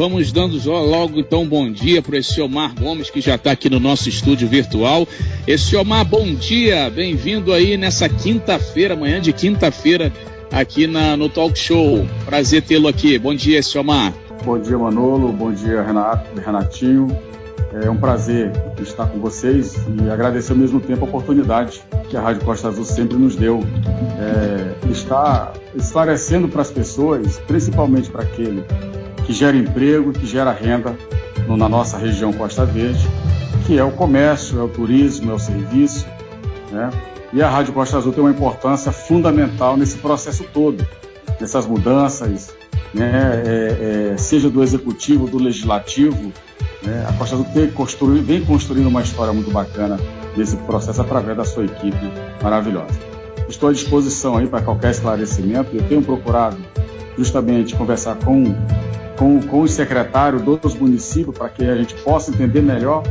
Vamos dando logo então bom dia para esse Omar Gomes que já está aqui no nosso estúdio virtual. Esse Omar, bom dia, bem-vindo aí nessa quinta-feira, manhã de quinta-feira, aqui na, no Talk Show. Prazer tê-lo aqui. Bom dia, esse Omar. Bom dia, Manolo. Bom dia, Renato, Renatinho. É um prazer estar com vocês e agradecer ao mesmo tempo a oportunidade que a Rádio Costa Azul sempre nos deu. É, estar esclarecendo para as pessoas, principalmente para aquele que gera emprego, que gera renda na nossa região Costa Verde, que é o comércio, é o turismo, é o serviço. Né? E a Rádio Costa Azul tem uma importância fundamental nesse processo todo, nessas mudanças, né? é, é, seja do executivo, do legislativo. Né? A Costa Azul tem construído, vem construindo uma história muito bacana nesse processo através da sua equipe maravilhosa. Estou à disposição aí para qualquer esclarecimento. Eu tenho procurado justamente conversar com com, com os secretários dos municípios para que a gente possa entender melhor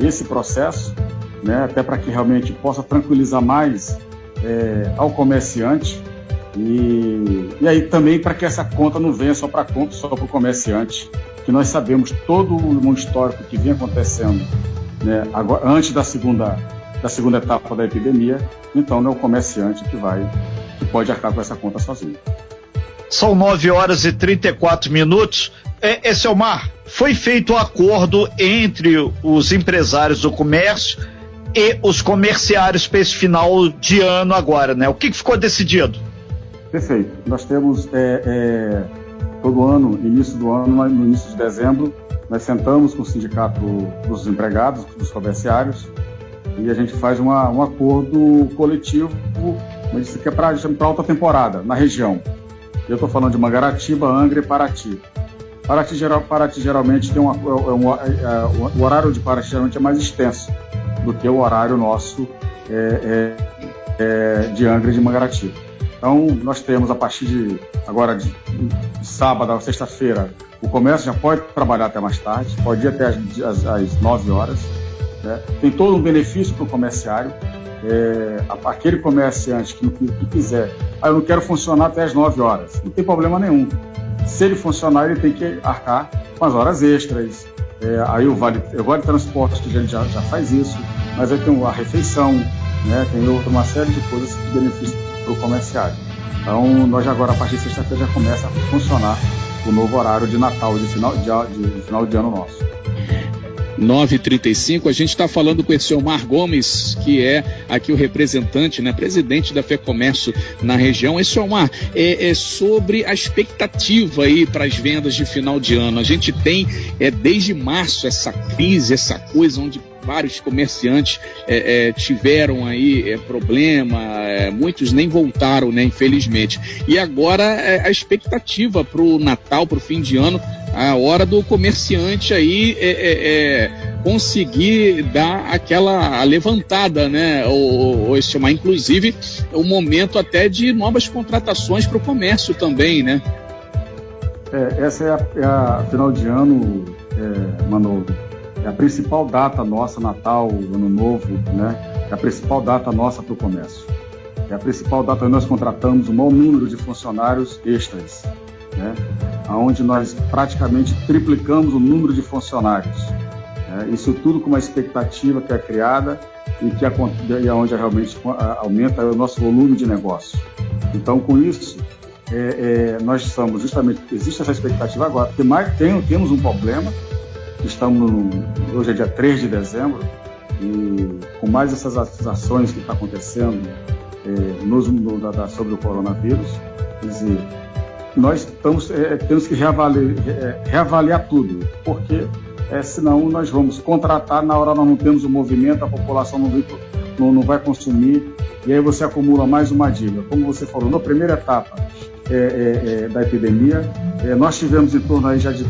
esse processo, né, até para que realmente possa tranquilizar mais é, ao comerciante. E, e aí também para que essa conta não venha só para conta, só para o comerciante, que nós sabemos todo o histórico que vem acontecendo né, agora, antes da segunda, da segunda etapa da epidemia, então não é o comerciante que vai, que pode arcar com essa conta sozinho. São 9 horas e 34 minutos. É, é Selmar, foi feito o um acordo entre os empresários do comércio e os comerciários para esse final de ano agora, né? O que, que ficou decidido? Perfeito. Nós temos é, é, todo ano, início do ano, no início de dezembro, nós sentamos com o sindicato dos empregados, dos comerciários, e a gente faz uma, um acordo coletivo, mas isso que é para alta temporada, na região. Eu estou falando de Mangaratiba, Angra e Paraty. Paraty, geral, Paraty geralmente tem uma, é, um, é, é, o horário de Paraty geralmente é mais extenso do que o horário nosso é, é, é de Angra e de Mangaratiba. Então, nós temos a partir de agora de, de sábado sexta-feira, o comércio já pode trabalhar até mais tarde, pode ir até as, as, as 9 horas. Né? Tem todo um benefício para o comerciário é, aquele comerciante que, que, quiser, ah, eu não quero funcionar até as 9 horas, não tem problema nenhum. Se ele funcionar, ele tem que arcar com as horas extras. É, aí o vale, o vale transporte que a gente já, já faz isso, mas aí tem a refeição, né, tem outra, uma série de coisas que beneficiam para o comerciário. Então, nós agora, a partir de sexta-feira, já começa a funcionar o novo horário de Natal, de final de, de final de ano nosso. 935. A gente está falando com esse Omar Gomes, que é aqui o representante, né, presidente da FEComércio na região. Esse Omar é, é sobre a expectativa aí para as vendas de final de ano. A gente tem é, desde março essa crise, essa coisa onde vários comerciantes é, é, tiveram aí é, problema, é, muitos nem voltaram, né, infelizmente. E agora é, a expectativa para o Natal, para o fim de ano, a hora do comerciante aí é, conseguir dar aquela levantada, né? Ou, ou chamar, inclusive, o momento até de novas contratações para o comércio também, né? Essa é a, a, final de ano, é, Manolo. A principal data nossa, Natal, Ano Novo, né? É a principal data nossa para o comércio. É a principal data que nós contratamos o maior número de funcionários extras né, onde nós praticamente triplicamos o número de funcionários. Né, isso tudo com uma expectativa que é criada e que é onde realmente aumenta o nosso volume de negócio. Então, com isso, é, é, nós estamos justamente, existe essa expectativa agora, porque mais, tem, temos um problema, estamos hoje é dia 3 de dezembro, e com mais essas ações que estão tá acontecendo é, nos, no, da, sobre o coronavírus, quer dizer, nós estamos, é, temos que reavaliar, é, reavaliar tudo, porque é, senão nós vamos contratar, na hora nós não temos o movimento, a população não, não, não vai consumir, e aí você acumula mais uma dívida. Como você falou, na primeira etapa é da epidemia, nós tivemos em torno aí já de.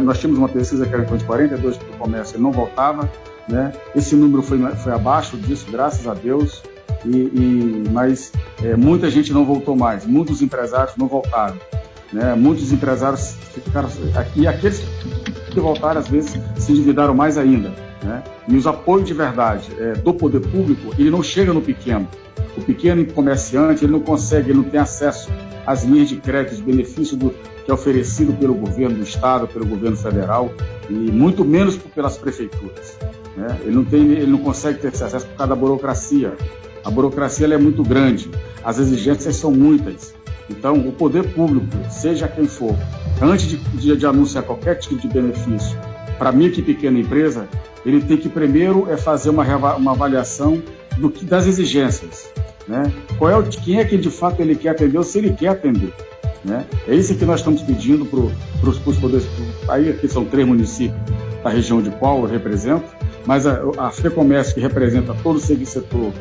Nós tínhamos uma pesquisa que era em torno de 42 para o comércio, ele não voltava, né? esse número foi, foi abaixo disso, graças a Deus. E, e mas é, muita gente não voltou mais, muitos empresários não voltaram. Né? Muitos empresários ficaram. E aqueles que voltaram, às vezes, se endividaram mais ainda. Né? E os apoios de verdade é, do poder público, ele não chega no pequeno. O pequeno comerciante, ele não consegue, ele não tem acesso as linhas de crédito, de benefício do, que é oferecido pelo governo do Estado, pelo governo federal, e muito menos pelas prefeituras. Né? Ele, não tem, ele não consegue ter esse acesso por causa da burocracia. A burocracia é muito grande, as exigências são muitas. Então, o poder público, seja quem for, antes de, de, de anunciar qualquer tipo de benefício para micro e pequena empresa, ele tem que primeiro é fazer uma, uma avaliação do que, das exigências. Né? Qual é o, quem é que de fato ele quer atender ou se ele quer atender. Né? É isso que nós estamos pedindo para os poderes. Aí aqui são três municípios da região de qual eu represento, mas a, a FEComércio, que representa todo o setor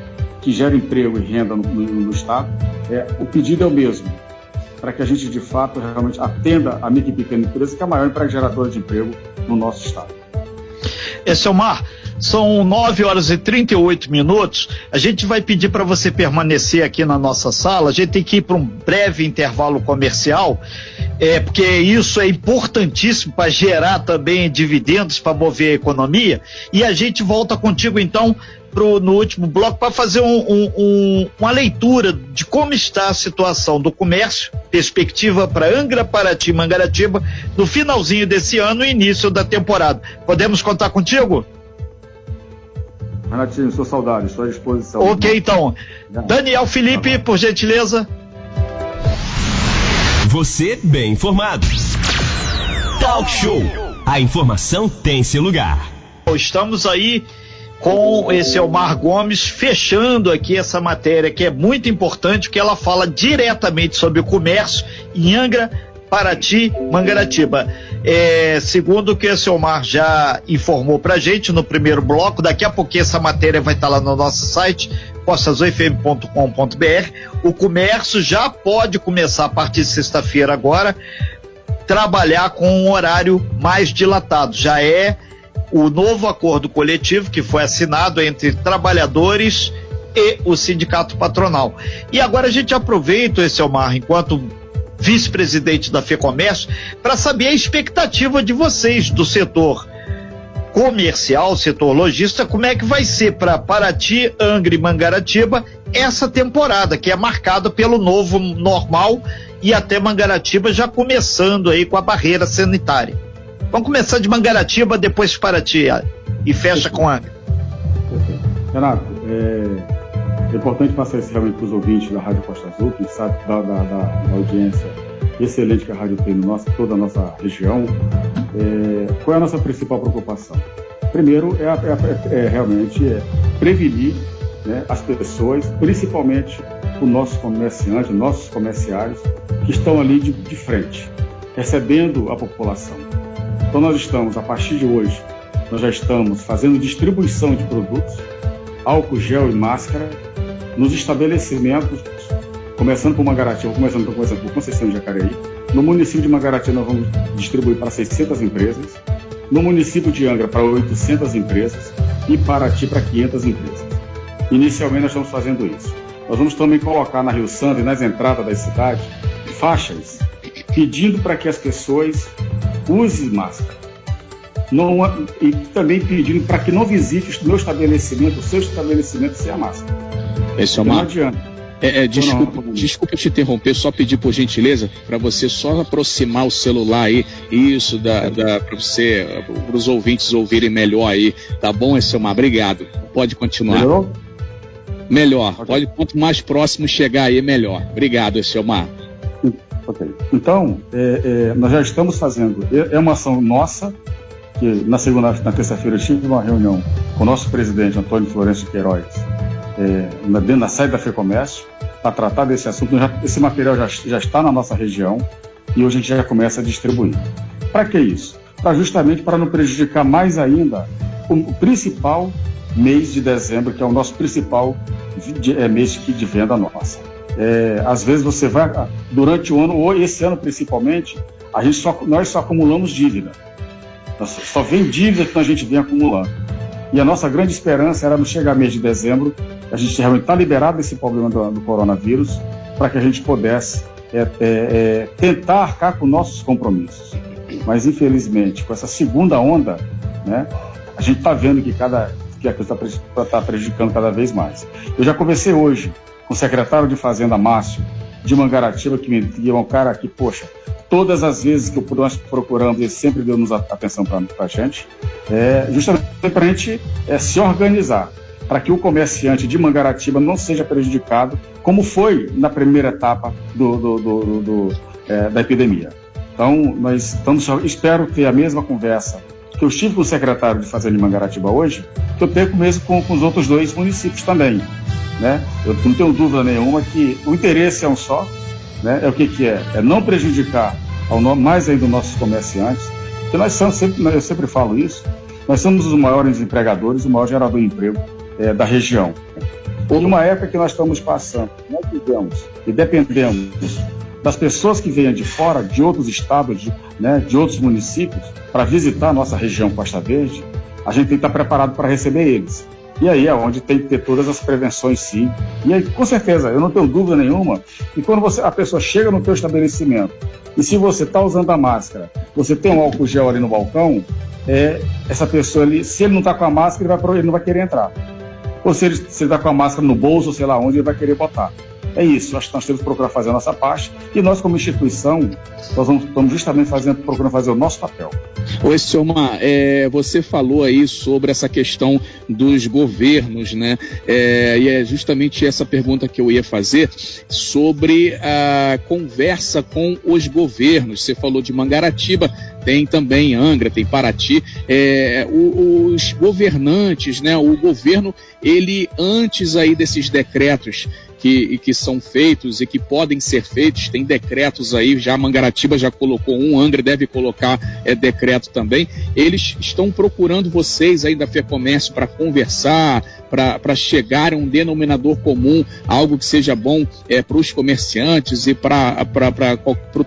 que gera emprego e renda no, no, no Estado, é, o pedido é o mesmo, para que a gente de fato realmente atenda a micro e pequena empresa, que é a maior empresa geradora de emprego no nosso Estado. É o Mar. São 9 horas e 38 minutos. A gente vai pedir para você permanecer aqui na nossa sala. A gente tem que ir para um breve intervalo comercial, é, porque isso é importantíssimo para gerar também dividendos para mover a economia. E a gente volta contigo então pro, no último bloco para fazer um, um, um, uma leitura de como está a situação do comércio, perspectiva para Angra, Paraty Mangaratiba no finalzinho desse ano e início da temporada. Podemos contar contigo? Renatinho, sou saudade, estou à disposição. Ok, então. Daniel Felipe, por gentileza. Você bem informado. Talk Show. A informação tem seu lugar. Estamos aí com esse Elmar Gomes fechando aqui essa matéria que é muito importante, porque ela fala diretamente sobre o comércio em Angra, Paraty, Mangaratiba. É, segundo o que o Omar já informou pra gente no primeiro bloco, daqui a pouquinho essa matéria vai estar tá lá no nosso site, postazofm.com.br. O comércio já pode começar a partir de sexta-feira agora trabalhar com um horário mais dilatado. Já é o novo acordo coletivo que foi assinado entre trabalhadores e o sindicato patronal. E agora a gente aproveita esse Omar enquanto vice-presidente da FEComércio, para saber a expectativa de vocês do setor comercial, setor lojista, como é que vai ser para Paraty, Angra e Mangaratiba essa temporada, que é marcada pelo novo normal e até Mangaratiba já começando aí com a barreira sanitária. Vamos começar de Mangaratiba, depois Paraty e fecha com Angra. Renato, é, é importante passar isso realmente para os ouvintes da Rádio Costa Azul, que sabe da, da, da, audiência excelente que a rádio tem no nosso, toda a nossa região. É, qual é a nossa principal preocupação? Primeiro, é, é, é, é realmente é prevenir né, as pessoas, principalmente os nossos comerciantes, nossos comerciários, que estão ali de, de frente, recebendo a população. Então, nós estamos, a partir de hoje, nós já estamos fazendo distribuição de produtos, álcool gel e máscara, nos estabelecimentos, começando por Mangaratiba, começando por, começando por Conceição de Jacareí. No município de Mangaratiba, nós vamos distribuir para 600 empresas. No município de Angra, para 800 empresas. E Paraty, para 500 empresas. Inicialmente, nós estamos fazendo isso. Nós vamos também colocar na Rio Santo e nas entradas das cidades faixas pedindo para que as pessoas usem máscara. Não, e também pedindo para que não visite o meu estabelecimento, o seu estabelecimento sem a máscara. Esse é uma. Não adianta. É, é, desculpa, desculpa te interromper, só pedir por gentileza para você só aproximar o celular aí, isso da, da para você, para os ouvintes ouvirem melhor aí, tá bom, Esselmar? Obrigado. Pode continuar. Melhorou? Melhor. Okay. Pode quanto mais próximo chegar aí, melhor. Obrigado, Esselmar. Ok. Então, é, é, nós já estamos fazendo. É, é uma ação nossa que na segunda, na terça-feira eu tive uma reunião com o nosso presidente Antônio Florencio Queiroz é, dentro da sede da FEComércio para tratar desse assunto. Já, esse material já, já está na nossa região e hoje a gente já começa a distribuir. Para que isso? Para justamente para não prejudicar mais ainda o principal mês de dezembro, que é o nosso principal de, é, mês de venda nossa. É, às vezes você vai, durante o ano, ou esse ano principalmente, a gente só, nós só acumulamos dívida. Só vem dívida que a gente vem acumulando. E a nossa grande esperança era no chegar mês de dezembro, a gente realmente está liberado desse problema do, do coronavírus, para que a gente pudesse é, é, é, tentar arcar com nossos compromissos. Mas, infelizmente, com essa segunda onda, né, a gente está vendo que, cada, que a coisa está tá prejudicando cada vez mais. Eu já conversei hoje com o secretário de Fazenda, Márcio, de Mangaratiba, que, me, que é um cara que, poxa, todas as vezes que nós procuramos, ele sempre deu-nos atenção para a gente, é, justamente para a gente é, se organizar, para que o comerciante de Mangaratiba não seja prejudicado, como foi na primeira etapa do, do, do, do é, da epidemia. Então, nós estamos, espero ter a mesma conversa que eu estive com o secretário de Fazenda de Mangaratiba hoje, que eu tenho mesmo com, com os outros dois municípios também. Né? Eu não tenho dúvida nenhuma que o interesse é um só, né? é o que, que é? É não prejudicar ao, mais ainda os nossos comerciantes, porque nós somos, sempre, eu sempre falo isso, nós somos os maiores empregadores, o maior gerador de emprego é, da região. Em uma época que nós estamos passando, nós vivemos e dependemos das pessoas que venham de fora, de outros estados, de, né, de outros municípios, para visitar a nossa região Costa Verde, a gente tem que estar preparado para receber eles. E aí é onde tem que ter todas as prevenções, sim. E aí, com certeza, eu não tenho dúvida nenhuma que quando você, a pessoa chega no teu estabelecimento e se você está usando a máscara, você tem um álcool gel ali no balcão, é, essa pessoa ali, se ele não está com a máscara, ele, vai, ele não vai querer entrar. Ou se ele está com a máscara no bolso, sei lá onde, ele vai querer botar. É isso, acho que nós temos que procurar fazer a nossa parte e nós, como instituição, nós vamos, estamos justamente fazendo, procurando fazer o nosso papel. Oi, Silmar, é, você falou aí sobre essa questão dos governos, né? É, e é justamente essa pergunta que eu ia fazer sobre a conversa com os governos. Você falou de Mangaratiba, tem também Angra, tem Paraty. É, os governantes, né? O governo, ele antes aí desses decretos que, que são feitos e que podem ser feitos, tem decretos aí, já Mangaratiba já colocou um, Angra deve colocar é, decreto também. Eles estão procurando vocês aí da FEComércio para conversar, para chegar a um denominador comum, algo que seja bom é, para os comerciantes e para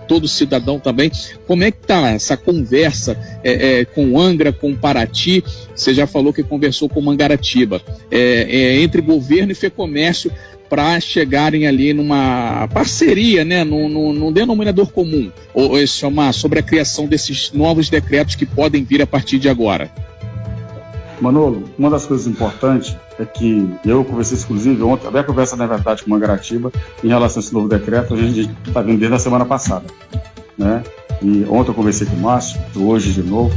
todo cidadão também. Como é que está essa conversa é, é, com Angra, com Paraty? Você já falou que conversou com Mangaratiba. É, é, entre governo e FEComércio, para chegarem ali numa parceria, né, num, num, num denominador comum, ou, ou chamar sobre a criação desses novos decretos que podem vir a partir de agora? Manolo, uma das coisas importantes é que eu conversei exclusive ontem, até a conversa na verdade com Mangaratiba em relação a esse novo decreto, a gente está vendo desde a semana passada, né? E ontem eu conversei com o Márcio, hoje de novo.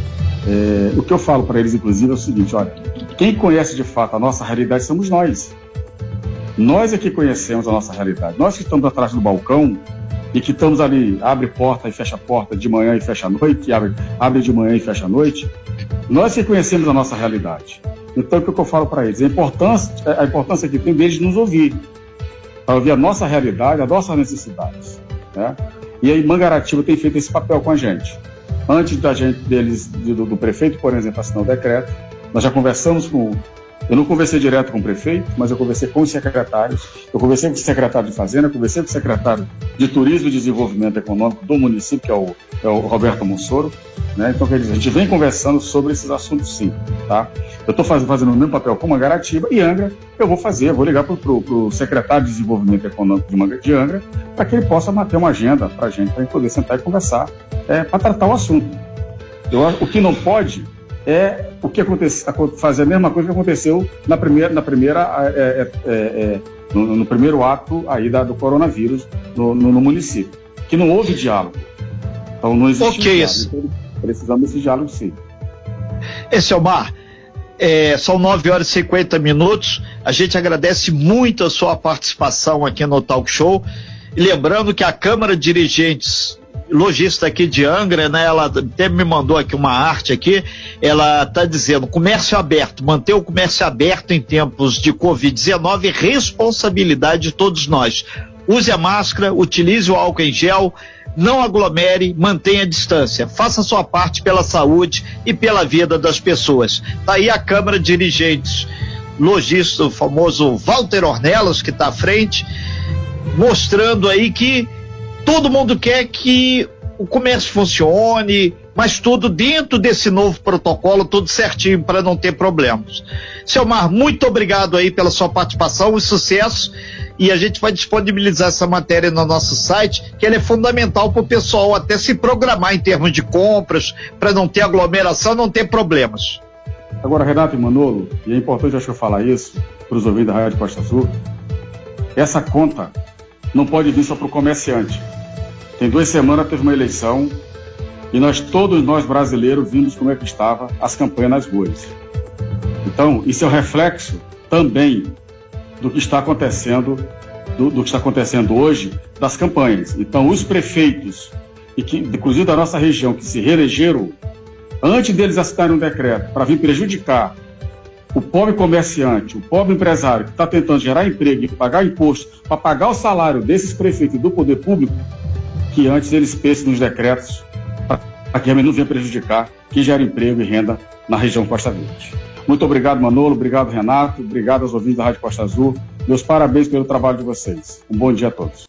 É, o que eu falo para eles, inclusive, é o seguinte: olha, quem conhece de fato a nossa realidade somos nós. Nós é que conhecemos a nossa realidade. Nós que estamos atrás do balcão e que estamos ali, abre porta e fecha porta de manhã e fecha à noite, abre, abre de manhã e fecha à noite, nós que conhecemos a nossa realidade. Então, o que eu falo para eles? A importância, a importância que tem deles nos ouvir, para ouvir a nossa realidade, as nossas necessidades. Né? E aí, Mangaratiba tem feito esse papel com a gente. Antes da gente, deles, do, do prefeito, por exemplo, assinar o decreto, nós já conversamos com eu não conversei direto com o prefeito, mas eu conversei com os secretários, eu conversei com o secretário de Fazenda, eu conversei com o secretário de Turismo e Desenvolvimento Econômico do município, que é o, é o Roberto Monsoro. Né? Então, quer dizer, a gente vem conversando sobre esses assuntos sim. Tá? Eu estou faz, fazendo o mesmo papel com Mangaratiba e Angra, eu vou fazer, vou ligar para o secretário de Desenvolvimento Econômico de, de Angra, para que ele possa manter uma agenda para a gente, para a gente poder sentar e conversar, é, para tratar o assunto. Eu, o que não pode é o que aconteceu, fazer a mesma coisa que aconteceu na primeira, na primeira é, é, é, é, no, no, primeiro ato aí da, do coronavírus no, no, no, município, que não houve diálogo. Então não existe okay, diálogo. Então, precisamos desse diálogo sim. Esse é o Mar. É, são 9 horas e 50 minutos. A gente agradece muito a sua participação aqui no Talk Show. Lembrando que a Câmara de Dirigentes lojista aqui de Angra, né? Ela até me mandou aqui uma arte aqui. Ela está dizendo comércio aberto, manter o comércio aberto em tempos de Covid-19 responsabilidade de todos nós. Use a máscara, utilize o álcool em gel, não aglomere, mantenha a distância, faça a sua parte pela saúde e pela vida das pessoas. Tá aí a Câmara de Dirigentes lojista, o famoso Walter Ornelas, que está à frente, mostrando aí que Todo mundo quer que o comércio funcione, mas tudo dentro desse novo protocolo, tudo certinho para não ter problemas. Seu Mar, muito obrigado aí pela sua participação e sucesso. E a gente vai disponibilizar essa matéria no nosso site, que ela é fundamental para o pessoal até se programar em termos de compras, para não ter aglomeração, não ter problemas. Agora, Renato e Manolo, e é importante acho eu falar isso para os ouvintes da Rádio Costa Azul, essa conta não pode vir só para o comerciante. Tem duas semanas teve uma eleição e nós, todos nós brasileiros, vimos como é que estava as campanhas nas ruas. Então, isso é o reflexo também do que está acontecendo, do, do que está acontecendo hoje das campanhas. Então, os prefeitos, e que, inclusive da nossa região, que se reelegeram, antes deles assinar um decreto para vir prejudicar o pobre comerciante, o pobre empresário que está tentando gerar emprego e pagar imposto para pagar o salário desses prefeitos do poder público, que antes eles pensem nos decretos para que não venha prejudicar quem gera emprego e renda na região Costa Verde. Muito obrigado, Manolo, obrigado, Renato, obrigado aos ouvintes da Rádio Costa Azul. Meus parabéns pelo trabalho de vocês. Um bom dia a todos.